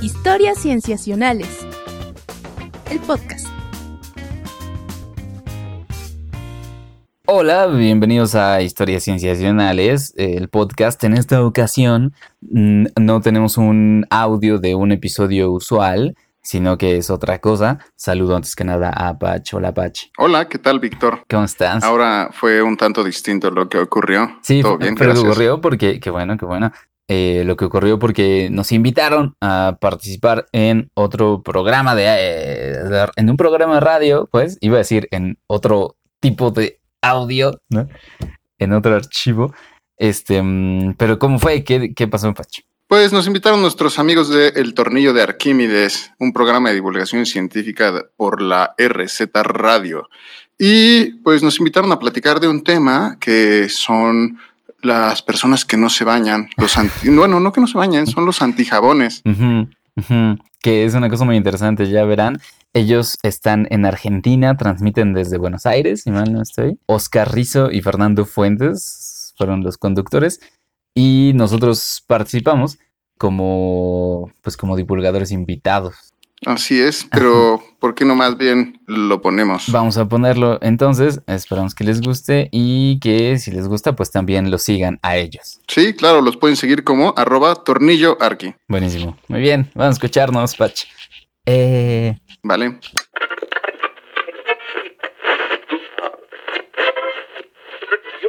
Historias Cienciacionales. El podcast. Hola, bienvenidos a Historias Cienciacionales, el podcast. En esta ocasión mm, no tenemos un audio de un episodio usual, sino que es otra cosa. Saludo antes que nada a Pach. Hola, Pach. Hola, ¿qué tal, Víctor? ¿Cómo estás? Ahora fue un tanto distinto lo que ocurrió. Sí, Todo bien, pero gracias. ocurrió porque, qué bueno, qué bueno. Eh, lo que ocurrió porque nos invitaron a participar en otro programa de, eh, en un programa de radio, pues, iba a decir en otro tipo de audio, ¿no? En otro archivo. Este, mm, pero ¿cómo fue? ¿Qué, qué pasó, Pacho? Pues nos invitaron nuestros amigos de El Tornillo de Arquímedes, un programa de divulgación científica por la RZ Radio. Y pues nos invitaron a platicar de un tema que son las personas que no se bañan, los anti, bueno, no que no se bañan, son los antijabones. Ujú, Que es una cosa muy interesante, ya verán. Ellos están en Argentina, transmiten desde Buenos Aires, si no estoy. Oscar Rizo y Fernando Fuentes fueron los conductores y nosotros participamos como, pues, como divulgadores invitados. Así es, pero ¿por qué no más bien lo ponemos? Vamos a ponerlo entonces, esperamos que les guste y que si les gusta, pues también lo sigan a ellos. Sí, claro, los pueden seguir como arroba tornillo arqui, Buenísimo. Muy bien, vamos a escucharnos, Pach. Eh, ¿vale?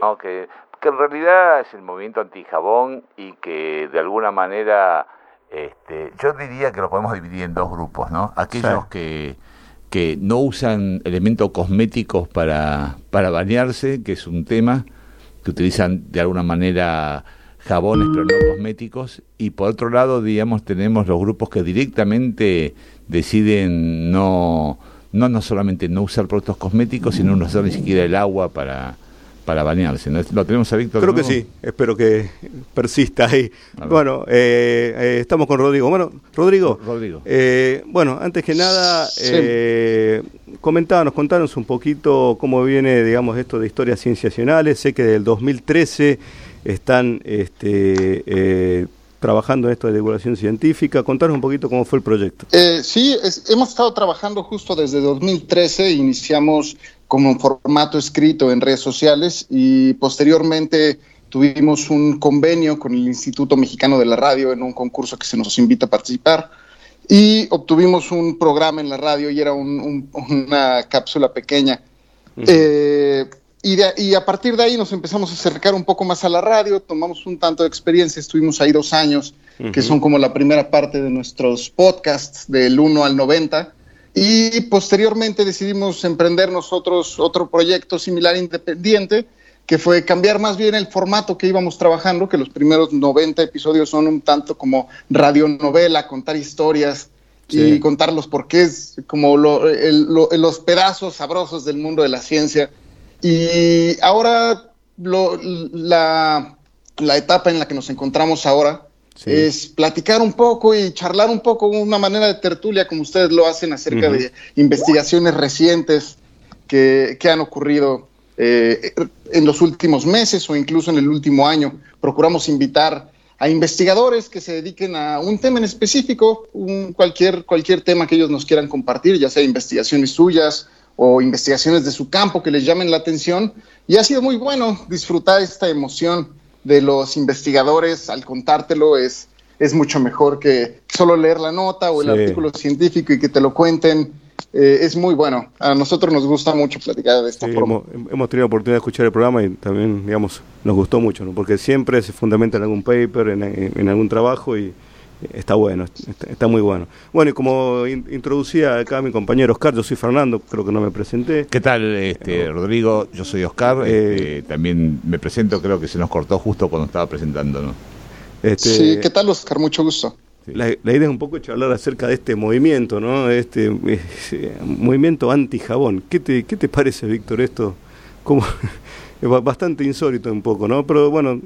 Aunque que en realidad es el movimiento antijabón y que de alguna manera este, yo diría que lo podemos dividir en dos grupos, ¿no? Aquellos que, que no usan elementos cosméticos para, para bañarse, que es un tema, que utilizan de alguna manera jabones pero no cosméticos, y por otro lado, digamos, tenemos los grupos que directamente deciden no, no, no solamente no usar productos cosméticos, sino no usar ni siquiera el agua para, para bañarse. ¿no? ¿Lo tenemos a Víctor? Creo que sí, espero que persista ahí. Bueno, eh, eh, estamos con Rodrigo. Bueno, Rodrigo, Rodrigo. eh, bueno, antes que nada, eh, comentanos, contanos un poquito cómo viene, digamos, esto de historias cienciacionales. Sé que del 2013 están este, eh, trabajando en esto de divulgación científica. Contanos un poquito cómo fue el proyecto. Eh, sí, es- hemos estado trabajando justo desde 2013, iniciamos como formato escrito en redes sociales y posteriormente tuvimos un convenio con el Instituto Mexicano de la Radio en un concurso que se nos invita a participar y obtuvimos un programa en la radio y era un- un- una cápsula pequeña. Eh, y, de- y a partir de ahí nos empezamos a acercar un poco más a la radio, tomamos un tanto de experiencia, estuvimos ahí dos años, que son como la primera parte de nuestros podcasts del 1 al 90. Y posteriormente decidimos emprender nosotros otro proyecto similar independiente, que fue cambiar más bien el formato que íbamos trabajando, que los primeros 90 episodios son un tanto como radionovela, contar historias Sí. y contar los porqués, como lo- el- lo- los pedazos sabrosos del mundo de la ciencia. Y ahora lo- la, la etapa en la que nos encontramos ahora Sí. es platicar un poco y charlar un poco, una manera de tertulia como ustedes lo hacen acerca de investigaciones recientes que, que han ocurrido eh, en los últimos meses o incluso en el último año. Procuramos invitar a investigadores que se dediquen a un tema en específico, un, cualquier, cualquier tema que ellos nos quieran compartir, ya sea investigaciones suyas o investigaciones de su campo que les llamen la atención. Y ha sido muy bueno disfrutar esta emoción de los investigadores al contártelo. Es, es mucho mejor que solo leer la nota o el Sí. artículo científico y que te lo cuenten. Eh, es muy bueno. A nosotros nos gusta mucho platicar de esta Sí, forma. hemos, hemos tenido la oportunidad de escuchar el programa y también, digamos, nos gustó mucho, ¿no? porque siempre se fundamenta en algún paper, en, en- en algún trabajo y está bueno, está, está muy bueno. Bueno, y como in- introducía acá mi compañero Oscar, yo soy Fernando, creo que no me presenté. ¿Qué tal, este, Rodrigo? Yo soy Oscar. Eh, este, también me presento, creo que se nos cortó justo cuando estaba presentando, ¿no? Este, Sí, ¿qué tal, Oscar? Mucho gusto. La, la idea es un poco charlar acerca de este movimiento, ¿no? Este eh, movimiento anti-jabón. ¿Qué te, ¿Qué te parece, Víctor, esto? Como, es ba- bastante insólito un poco, ¿no? Pero bueno,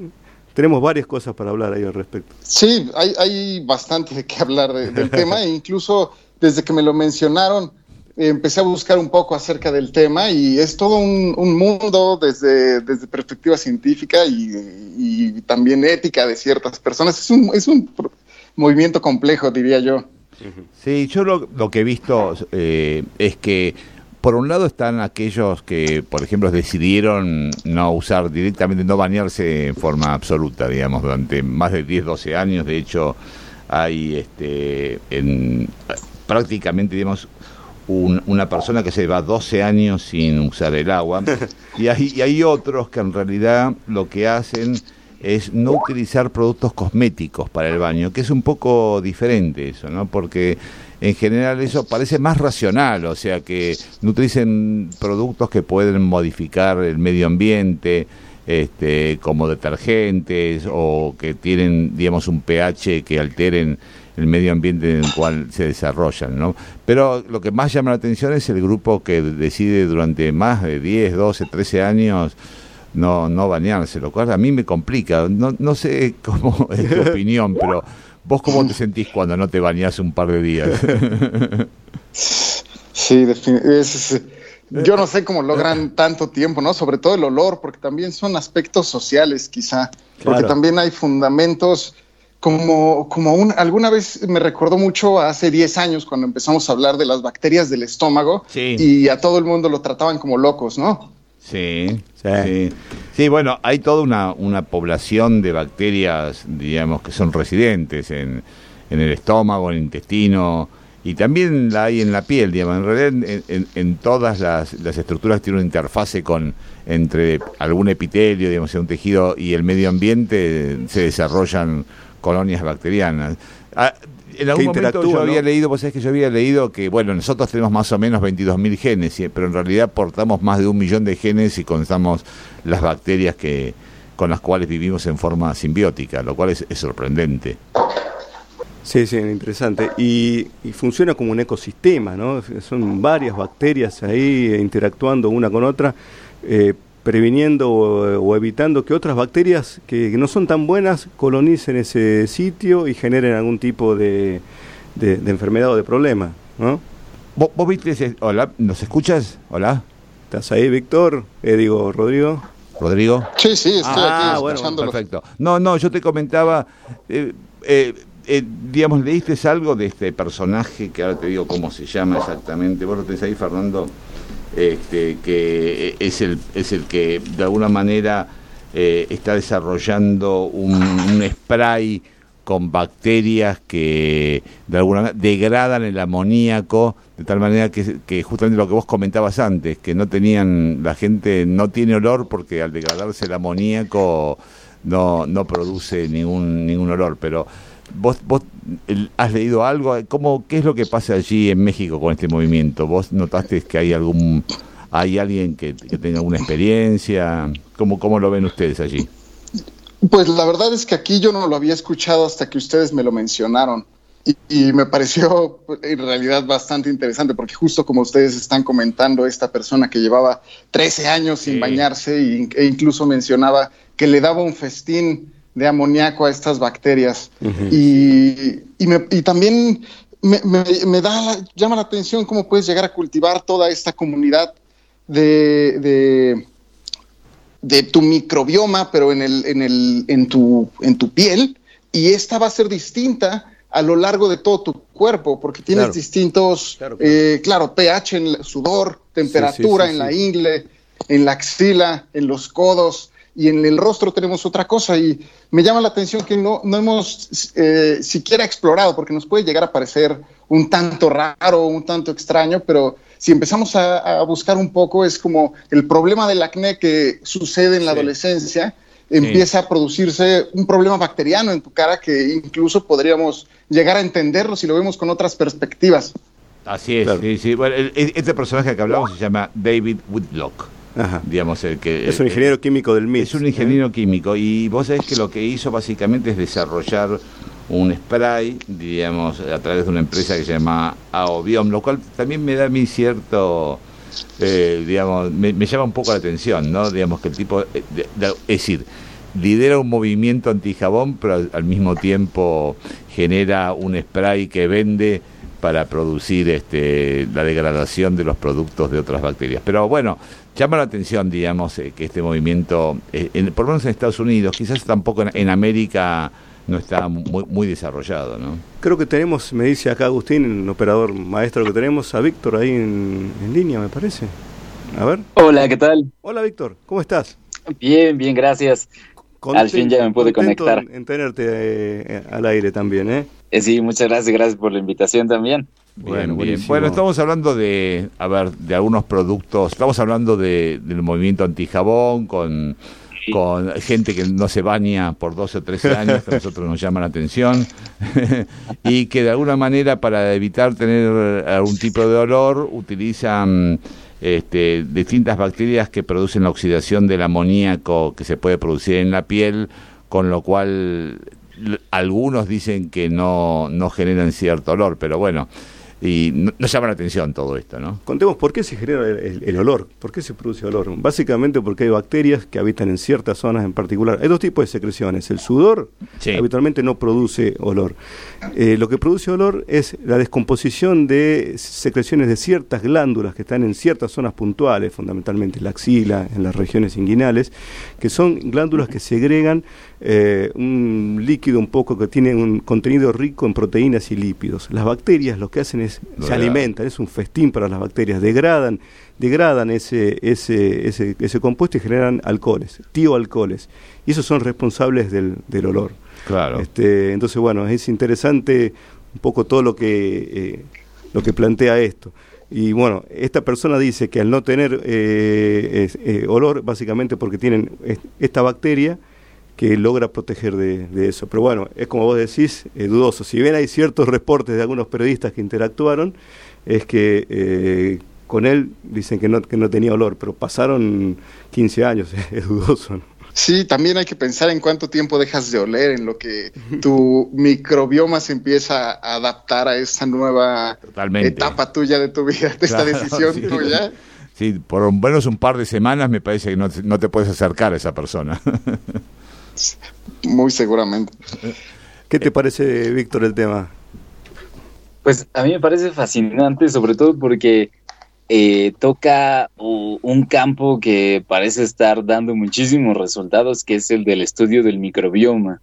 tenemos varias cosas para hablar ahí al respecto. Sí, hay, hay bastante de qué hablar de- del tema e incluso desde que me lo mencionaron empecé a buscar un poco acerca del tema y es todo un, un mundo desde, desde perspectiva científica y, y también ética de ciertas personas. Es un, es un movimiento complejo, diría yo. Sí, yo lo, que he visto eh, es que por un lado están aquellos que, por ejemplo, decidieron no usar directamente, no bañarse en forma absoluta, digamos, durante más de 10, 12 años. De hecho, hay este, en, prácticamente, digamos, una persona que se va 12 años sin usar el agua. y, hay, y hay otros que en realidad lo que hacen es no utilizar productos cosméticos para el baño, que es un poco diferente eso, ¿no? Porque en general eso parece más racional, o sea, que no utilicen productos que pueden modificar el medio ambiente, este, como detergentes o que tienen, digamos, un pH que alteren el medio ambiente en el cual se desarrollan, ¿no? Pero lo que más llama la atención es el grupo que decide durante más de 10, 12, 13 años no, no bañarse, lo cual a mí me complica. No, no sé cómo es tu opinión, pero ¿Vos cómo te sentís cuando no te bañás un par de días? sí, es, yo no sé cómo logran tanto tiempo, ¿no? Sobre todo el olor, porque también son aspectos sociales, quizá. Porque también hay fundamentos como, como un, alguna vez me recordó mucho hace 10 años cuando empezamos a hablar de las bacterias del estómago y a todo el mundo lo trataban como locos, ¿no? Sí, sí. Sí, bueno, hay toda una, una población de bacterias, digamos, que son residentes en, en el estómago, en el intestino, y también la hay en la piel, digamos. En realidad, en, todas las, las, estructuras tiene una interfase con entre algún epitelio, digamos, un tejido y el medio ambiente, se desarrollan colonias bacterianas. Ah, en algún momento yo había leído, vos sabés que yo había leído que, bueno, nosotros tenemos más o menos 22.000 genes, pero en realidad portamos más de un millón de genes y contamos las bacterias que con las cuales vivimos en forma simbiótica, lo cual es, sorprendente. Sí, sí, interesante. Y, funciona como un ecosistema, ¿no? Son varias bacterias ahí interactuando una con otra. Eh, previniendo o, evitando que otras bacterias que, no son tan buenas colonicen ese sitio y generen algún tipo de, de, enfermedad o de problema, ¿no? ¿Vos, viste Hola, ¿nos escuchas? Hola. ¿Estás ahí, Víctor? Eh, digo, Rodrigo. ¿Rodrigo? Sí, sí, estoy ah, aquí bueno, perfecto. No, no, yo te comentaba... Eh, eh, eh, digamos, leíste algo de este personaje, que ahora te digo cómo se llama exactamente. ¿Vos lo tenés ahí, Fernando? Este, que es el, es el que de alguna manera eh, está desarrollando un, spray con bacterias que de alguna manera degradan el amoníaco de tal manera que, que, justamente lo que vos comentabas antes, que no tenían, la gente no tiene olor porque al degradarse el amoníaco no, no produce ningún, ningún olor, pero ¿Vos, vos has leído algo? ¿Cómo, ¿Qué es lo que pasa allí en México con este movimiento? ¿Vos notaste que hay algún hay alguien que, tenga alguna experiencia? ¿Cómo, ¿Cómo lo ven ustedes allí? Pues la verdad es que aquí yo no lo había escuchado hasta que ustedes me lo mencionaron. Y, me pareció en realidad bastante interesante porque justo como ustedes están comentando, esta persona que llevaba 13 años sin bañarse e incluso mencionaba que le daba un festín de amoníaco a estas bacterias. y, y, también me, da llama la atención cómo puedes llegar a cultivar toda esta comunidad de, de, tu microbioma, pero en, el, en, el, en, tu, en tu piel, y esta va a ser distinta a lo largo de todo tu cuerpo, porque tienes distintos, claro, eh, pH en el sudor, temperatura en la ingle, en la axila, en los codos, y en el rostro tenemos otra cosa y me llama la atención que no, no hemos eh, siquiera explorado porque nos puede llegar a parecer un tanto raro, un tanto extraño, pero si empezamos a, buscar un poco es como el problema del acné que sucede en la adolescencia, empieza a producirse un problema bacteriano en tu cara que incluso podríamos llegar a entenderlo si lo vemos con otras perspectivas. Así es, este personaje que hablamos se llama David Whitlock. Digamos, el que, es un ingeniero químico del MIT. Es un ingeniero químico y vos sabés que lo que hizo básicamente es desarrollar un spray, digamos, a través de una empresa que se llama AOBIOM, lo cual también me da a mí cierto, eh, digamos, me, llama un poco la atención, ¿no? Digamos que el tipo, eh, es decir, lidera un movimiento anti-jabón, pero al mismo tiempo genera un spray que vende para producir este, la degradación de los productos de otras bacterias. Pero bueno, llama la atención, digamos, eh, que este movimiento, eh, por lo menos en Estados Unidos, quizás tampoco en, América no está muy, muy desarrollado, ¿no? Creo que tenemos, me dice acá Agustín, el operador maestro que tenemos, a Víctor ahí en, línea, me parece. A ver. Hola, ¿qué tal? Hola, Víctor, ¿cómo estás? Bien, bien, gracias. al fin ya me pude conectar. En, tenerte eh, al aire también, ¿eh? ¿eh? Sí, muchas gracias, gracias por la invitación también. Bueno, bien. Bueno, estamos hablando de, a ver, de algunos productos. Estamos hablando de, del movimiento antijabón con con gente que no se baña por 12 o 13 años, que a nosotros nos llama la atención, y que de alguna manera para evitar tener algún tipo de olor utilizan este, distintas bacterias que producen la oxidación del amoníaco que se puede producir en la piel, con lo cual algunos dicen que no, no generan cierto olor, pero bueno, y nos llama la atención todo esto, ¿no? Contemos por qué se genera el, olor, por qué se produce olor. Básicamente porque hay bacterias que habitan en ciertas zonas en particular. Hay dos tipos de secreciones. El sudor habitualmente no produce olor. Eh, lo que produce olor es la descomposición de secreciones de ciertas glándulas que están en ciertas zonas puntuales, fundamentalmente la axila, en las regiones inguinales, que son glándulas que segregan eh, un líquido un poco que tiene un contenido rico en proteínas y lípidos. Las bacterias lo que hacen es, se alimentan, es un festín para las bacterias, degradan, degradan ese, ese, ese, ese compuesto y generan alcoholes, tioalcoholes, y esos son responsables del, del olor. Claro. Este, entonces, bueno, es interesante un poco todo lo que, eh, lo que plantea esto. Y bueno, esta persona dice que al no tener eh, olor, básicamente porque tienen esta bacteria, que logra proteger de, eso. Pero bueno, es como vos decís, eh, dudoso. Si bien hay ciertos reportes de algunos periodistas que interactuaron, es que eh, con él dicen que no, que no tenía olor, pero pasaron 15 años, es dudoso. Sí, también hay que pensar en cuánto tiempo dejas de oler, en lo que tu microbioma se empieza a adaptar a esa nueva etapa tuya de tu vida, de esta decisión tuya. Sí, por lo menos un par de semanas me parece que no, no te puedes acercar a esa persona. Muy seguramente. ¿Qué te parece, Víctor, el tema? Pues a mí me parece fascinante, sobre todo porque eh, toca un campo que parece estar dando muchísimos resultados, que es el del estudio del microbioma.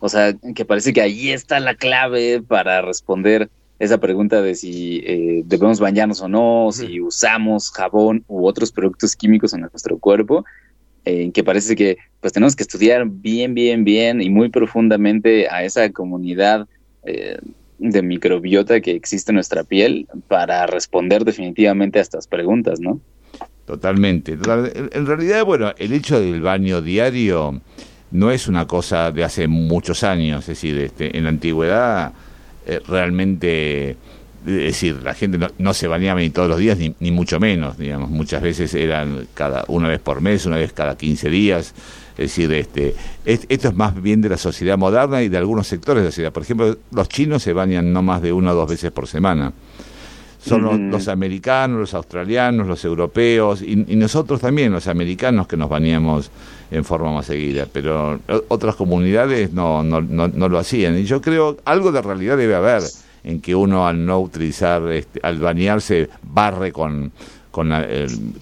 O sea, que parece que ahí está la clave para responder esa pregunta de si eh, debemos bañarnos o no, si usamos jabón u otros productos químicos en nuestro cuerpo en que parece que pues tenemos que estudiar bien, bien, bien y muy profundamente a esa comunidad eh, de microbiota que existe en nuestra piel para responder definitivamente a estas preguntas, ¿no? Totalmente. En realidad, bueno, el hecho del baño diario no es una cosa de hace muchos años, es decir, este, en la antigüedad eh, realmente es decir, la gente no, se bañaba ni todos los días, ni, ni, mucho menos, digamos, muchas veces eran cada una vez por mes, una vez cada 15 días, es decir, este, esto es más bien de la sociedad moderna y de algunos sectores de la sociedad. Por ejemplo, los chinos se bañan no más de una o dos veces por semana. Son los, americanos, los australianos, los europeos y, nosotros también, los americanos, que nos bañamos en forma más seguida, pero otras comunidades no, no, no, no lo hacían. Y yo creo algo de realidad debe haber en que uno al no utilizar, este, al bañarse, barre con, con, la,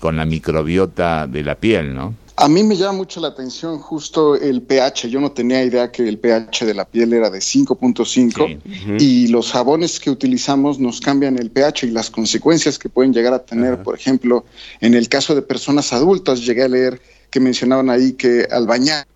con la microbiota de la piel, ¿no? A mí me llama mucho la atención justo el pH. Yo no tenía idea que el pH de la piel era de 5.5 y los jabones que utilizamos nos cambian el pH y las consecuencias que pueden llegar a tener, por ejemplo, en el caso de personas adultas, llegué a leer que mencionaban ahí que al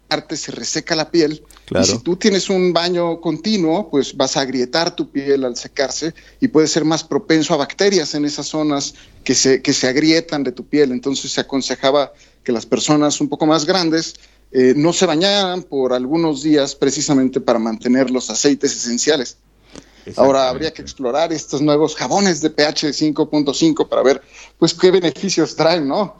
bañarte se reseca la piel y si tú tienes un baño continuo, pues vas a agrietar tu piel al secarse y puede ser más propenso a bacterias en esas zonas que se, que se agrietan de tu piel. Entonces se aconsejaba que las personas un poco más grandes eh, no se bañaran por algunos días precisamente para mantener los aceites esenciales. Ahora habría que explorar estos nuevos jabones de pH 5.5 para ver pues qué beneficios traen, ¿no?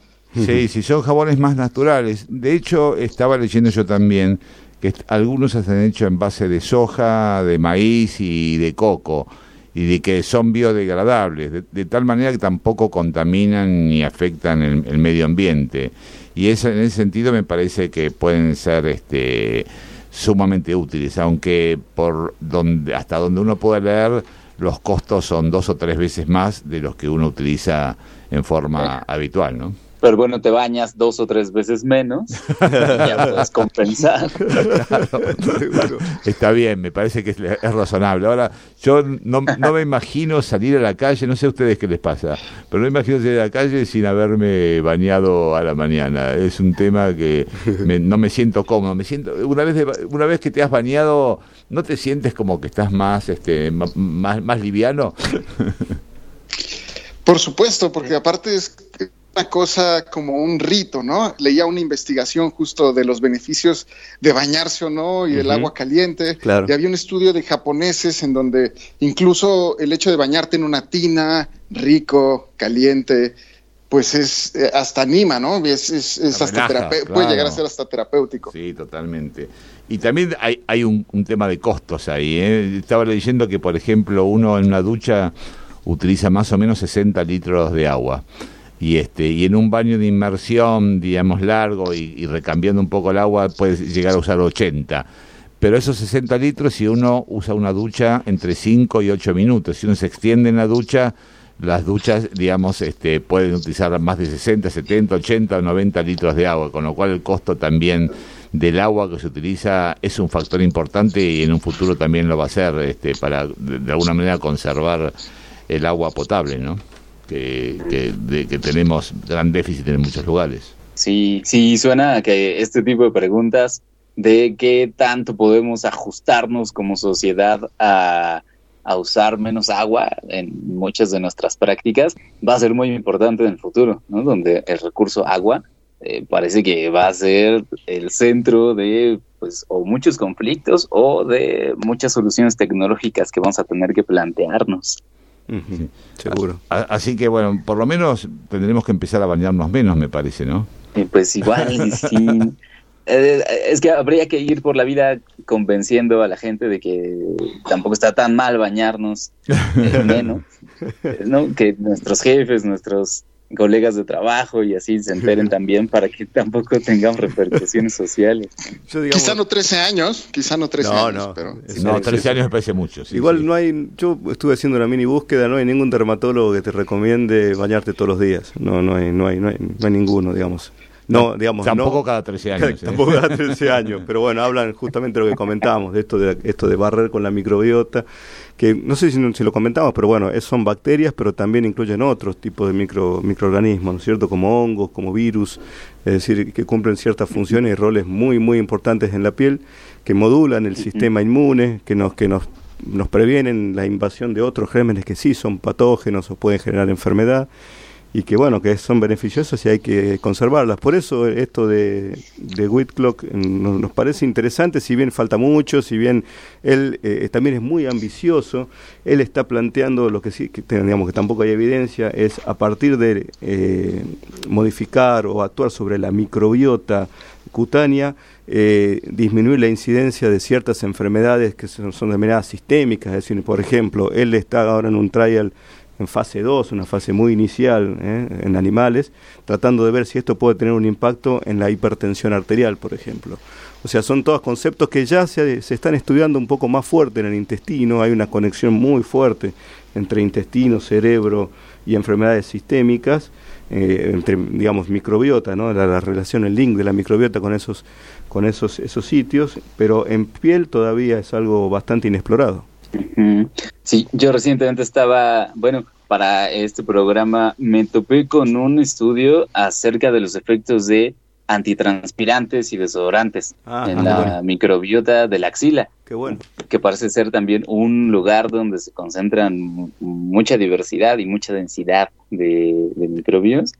Sí, sí, son jabones más naturales. De hecho, estaba leyendo yo también que algunos se han hecho en base de soja, de maíz y de coco, y de que son biodegradables, de, tal manera que tampoco contaminan ni afectan el, medio ambiente. Y eso, en ese sentido me parece que pueden ser este, sumamente útiles, aunque por donde, hasta donde uno puede leer, los costos son dos o tres veces más de los que uno utiliza en forma habitual, ¿no? Pero bueno, te bañas dos o tres veces menos y ya puedes compensar. Está bien, me parece que es, razonable. Ahora, yo no, me imagino salir a la calle, no sé a ustedes qué les pasa, pero no me imagino salir a la calle sin haberme bañado a la mañana. Es un tema que no me siento cómodo. Me siento una vez una vez que te has bañado, ¿no te sientes como que estás más este más, más liviano? Por supuesto, porque aparte es una cosa como un rito, ¿no? Leía una investigación justo de los beneficios de bañarse o no y el agua caliente. Y había un estudio de japoneses en donde incluso el hecho de bañarte en una tina, rico, caliente, pues es eh, hasta anima, ¿no? Es, hasta puede llegar a ser hasta terapéutico. Sí, totalmente. Y también hay, hay un, tema de costos ahí. ¿eh? Estaba leyendo que, por ejemplo, uno en una ducha utiliza más o menos 60 litros de agua y este y en un baño de inmersión digamos largo y, recambiando un poco el agua puedes llegar a usar 80 pero esos 60 litros si uno usa una ducha entre 5 y 8 minutos si uno se extiende en la ducha las duchas digamos este pueden utilizar más de 60 70 80 o 90 litros de agua con lo cual el costo también del agua que se utiliza es un factor importante y en un futuro también lo va a ser este para de alguna manera conservar el agua potable no que, de, que tenemos gran déficit en muchos lugares. Sí, sí, suena que este tipo de preguntas de qué tanto podemos ajustarnos como sociedad a, a, usar menos agua en muchas de nuestras prácticas va a ser muy importante en el futuro, ¿no? Donde el recurso agua eh, parece que va a ser el centro de pues o muchos conflictos o de muchas soluciones tecnológicas que vamos a tener que plantearnos seguro. Así que bueno, por lo menos tendremos que empezar a bañarnos menos, me parece, ¿no? pues igual, sí. Eh, es que habría que ir por la vida convenciendo a la gente de que tampoco está tan mal bañarnos eh, menos, ¿no? Que nuestros jefes, nuestros colegas de trabajo y así se enteren también para que tampoco tengamos repercusiones sociales. quizá no 13 años, quizá no 13 años, pero... No, 13 años me parece mucho. Igual no hay, yo estuve haciendo una mini búsqueda, no hay ningún dermatólogo que te recomiende bañarte todos los días, no, no hay, no hay, no hay, no hay ninguno, digamos. No, digamos, tampoco cada 13 años. ¿eh? Tampoco cada 13 años, pero bueno, hablan justamente de lo que comentábamos, de esto de esto de barrer con la microbiota, que no sé si, si lo comentamos, pero bueno, es, son bacterias, pero también incluyen otros tipos de micro, microorganismos, ¿no es cierto? Como hongos, como virus, es decir, que cumplen ciertas funciones y roles muy, muy importantes en la piel, que modulan el sistema inmune, que nos, que nos nos previenen la invasión de otros gérmenes que sí son patógenos o pueden generar enfermedad y que bueno, que son beneficiosas y hay que conservarlas. Por eso esto de, de Whitlock nos, parece interesante, si bien falta mucho, si bien él eh, también es muy ambicioso, él está planteando lo que sí, que, digamos que tampoco hay evidencia, es a partir de eh, modificar o actuar sobre la microbiota cutánea, eh, disminuir la incidencia de ciertas enfermedades que son, son denominadas sistémicas, es decir, por ejemplo, él está ahora en un trial en fase 2, una fase muy inicial ¿eh? en animales, tratando de ver si esto puede tener un impacto en la hipertensión arterial, por ejemplo. O sea, son todos conceptos que ya se, están estudiando un poco más fuerte en el intestino, hay una conexión muy fuerte entre intestino, cerebro y enfermedades sistémicas, eh, entre, digamos, microbiota, ¿no? La, la, relación, el link de la microbiota con esos, con esos, esos sitios, pero en piel todavía es algo bastante inexplorado. Sí, yo recientemente estaba, bueno, para este programa me topé con un estudio acerca de los efectos de antitranspirantes y desodorantes ah, en la microbiota de la axila. Qué bueno. Que parece ser también un lugar donde se concentran mucha diversidad y mucha densidad de, de microbios.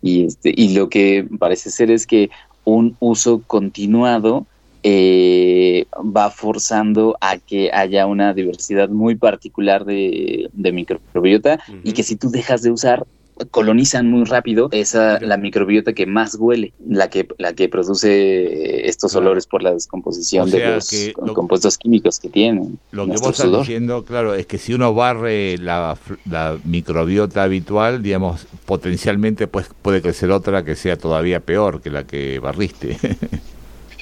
Y, este, y lo que parece ser es que un uso continuado eh, va forzando a que haya una diversidad muy particular de, microbiota y que si tú dejas de usar colonizan muy rápido esa la microbiota que más huele, la que la que produce estos olores por la descomposición de los compuestos químicos que tienen. Lo que vos estás diciendo, claro, es que si uno barre la, la microbiota habitual, digamos, potencialmente pues puede crecer otra que sea todavía peor que la que barriste.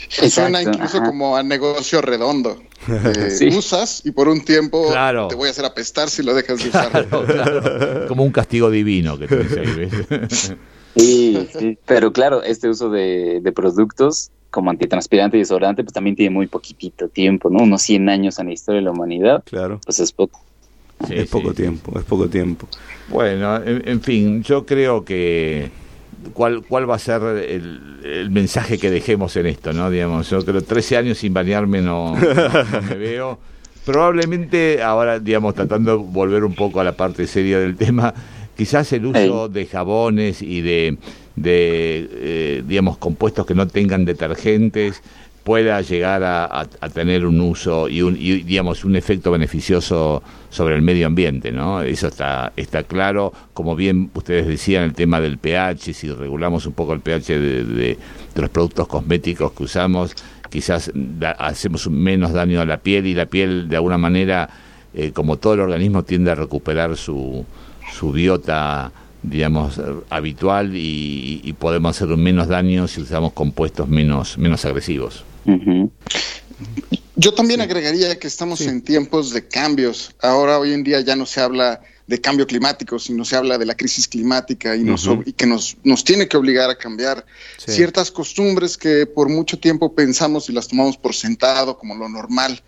Suena incluso como a negocio redondo. Usas y por un tiempo te voy a hacer apestar si lo dejas de usar. Como un castigo divino que te dice ahí, ¿ves? Sí, sí, pero claro, este uso de, de productos como antitranspirante y desodorante, pues también tiene muy poquitito tiempo, ¿no? Unos 100 años en la historia de la humanidad. Claro. Pues es poco. es poco tiempo, es poco tiempo. Bueno, en, fin, yo creo que cuál cuál va a ser el, mensaje que dejemos en esto, ¿no? Digamos, yo creo 13 años sin bañarme no, me veo. Probablemente ahora, digamos, tratando de volver un poco a la parte seria del tema, quizás el uso de jabones y de, de eh, digamos, compuestos que no tengan detergentes pueda llegar a, tener un uso y, un, digamos un efecto beneficioso sobre el medio ambiente, ¿no? Eso está está claro, como bien ustedes decían el tema del pH, si regulamos un poco el pH de, los productos cosméticos que usamos, quizás hacemos menos daño a la piel y la piel de alguna manera, eh, como todo el organismo tiende a recuperar su su biota digamos habitual y, podemos hacer menos daño si usamos compuestos menos menos agresivos. Yo también agregaría que estamos en tiempos de cambios. Ahora, hoy en día ya no se habla de cambio climático, sino se habla de la crisis climática y, y que nos, nos tiene que obligar a cambiar ciertas costumbres que por mucho tiempo pensamos y las tomamos por sentado como lo normal.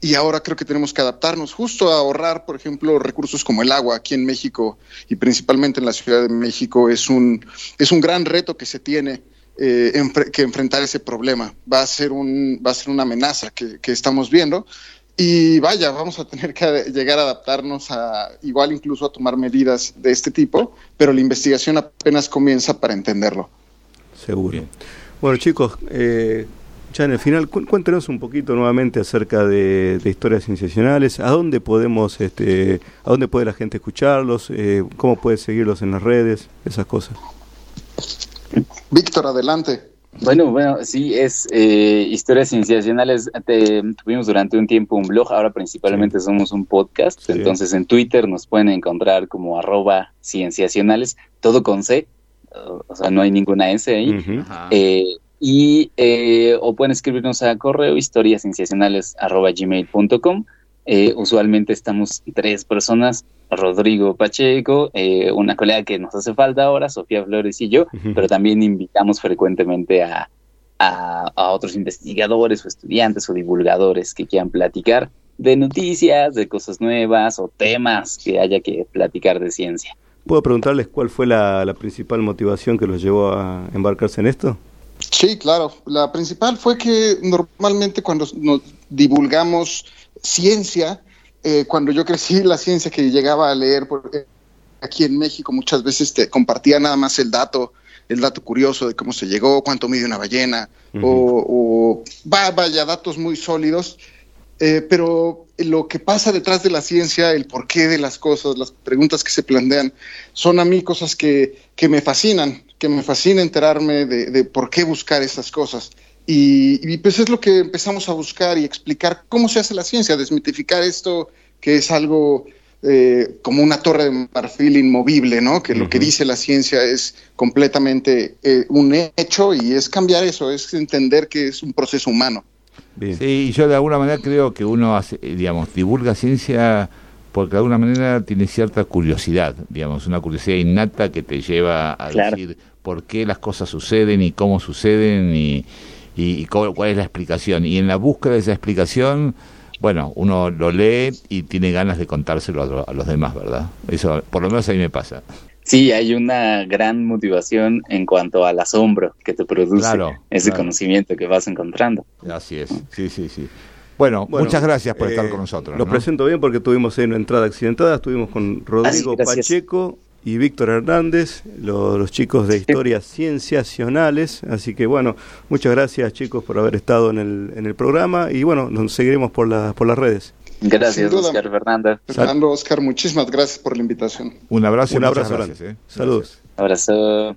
Y ahora creo que tenemos que adaptarnos justo a ahorrar, por ejemplo, recursos como el agua aquí en México y principalmente en la Ciudad de México es un, es un gran reto que se tiene eh, que enfrentar ese problema. Va a ser, un, va a ser una amenaza que, estamos viendo. Y vaya, vamos a tener que llegar a adaptarnos a, igual incluso a tomar medidas de este tipo, pero la investigación apenas comienza para entenderlo. Seguro. Bueno chicos, eh, ya en el final, cuéntenos un poquito nuevamente acerca de, historias sensacionales, a dónde podemos, este, a dónde puede la gente escucharlos, eh, cómo puede seguirlos en las redes, esas cosas. Víctor, adelante. Bueno, bueno, sí, es eh, Historias Cienciacionales. tuvimos durante un tiempo un blog, ahora principalmente somos un podcast. Entonces en Twitter nos pueden encontrar como arroba cienciacionales, todo con C, o sea, no hay ninguna S ahí. Eh, y eh, o pueden escribirnos a correo historiascienciacionales arroba gmail.com. usualmente estamos tres personas Rodrigo Pacheco, eh, una colega que nos hace falta ahora, Sofía Flores y yo, pero también invitamos frecuentemente a, a, otros investigadores o estudiantes o divulgadores que quieran platicar de noticias, de cosas nuevas o temas que haya que platicar de ciencia. ¿Puedo preguntarles cuál fue la, la principal motivación que los llevó a embarcarse en esto? Sí, claro. La principal fue que normalmente cuando nos divulgamos ciencia, eh, cuando yo crecí, la ciencia que llegaba a leer por, eh, aquí en México muchas veces te compartía nada más el dato, el dato curioso de cómo se llegó, cuánto mide una ballena, o, vaya, datos muy sólidos. Eh, pero lo que pasa detrás de la ciencia, el porqué de las cosas, las preguntas que se plantean, son a mí cosas que, que me fascinan, que me fascina enterarme de, de por qué buscar esas cosas. Y, pues es lo que empezamos a buscar y explicar cómo se hace la ciencia, desmitificar esto que es algo eh, como una torre de marfil inmovible, ¿no? Que lo que dice la ciencia es completamente eh, un hecho y es cambiar eso, es entender que es un proceso humano. Sí, yo de alguna manera creo que uno, hace, digamos, divulga ciencia porque de alguna manera tiene cierta curiosidad, digamos, una curiosidad innata que te lleva a decir por qué las cosas suceden y cómo suceden y y, cuál es la explicación. Y en la búsqueda de esa explicación, bueno, uno lo lee y tiene ganas de contárselo a, los demás, ¿verdad? Eso, por lo menos a mí me pasa. Sí, hay una gran motivación en cuanto al asombro que te produce ese conocimiento que vas encontrando. Así es, sí, sí, sí. Bueno, muchas gracias por estar eh, con nosotros. Lo presento bien porque tuvimos ahí una entrada accidentada, estuvimos con Rodrigo Pacheco, y Víctor Hernández, los, chicos de historias cienciacionales. Así que bueno, muchas gracias chicos por haber estado en el, en el programa y bueno, nos seguiremos por, la, por las redes. Gracias, Oscar Fernando. Fernando, Oscar, muchísimas gracias por la invitación. Un abrazo. Un abrazo. Gracias, eh. Saludos. Abrazo.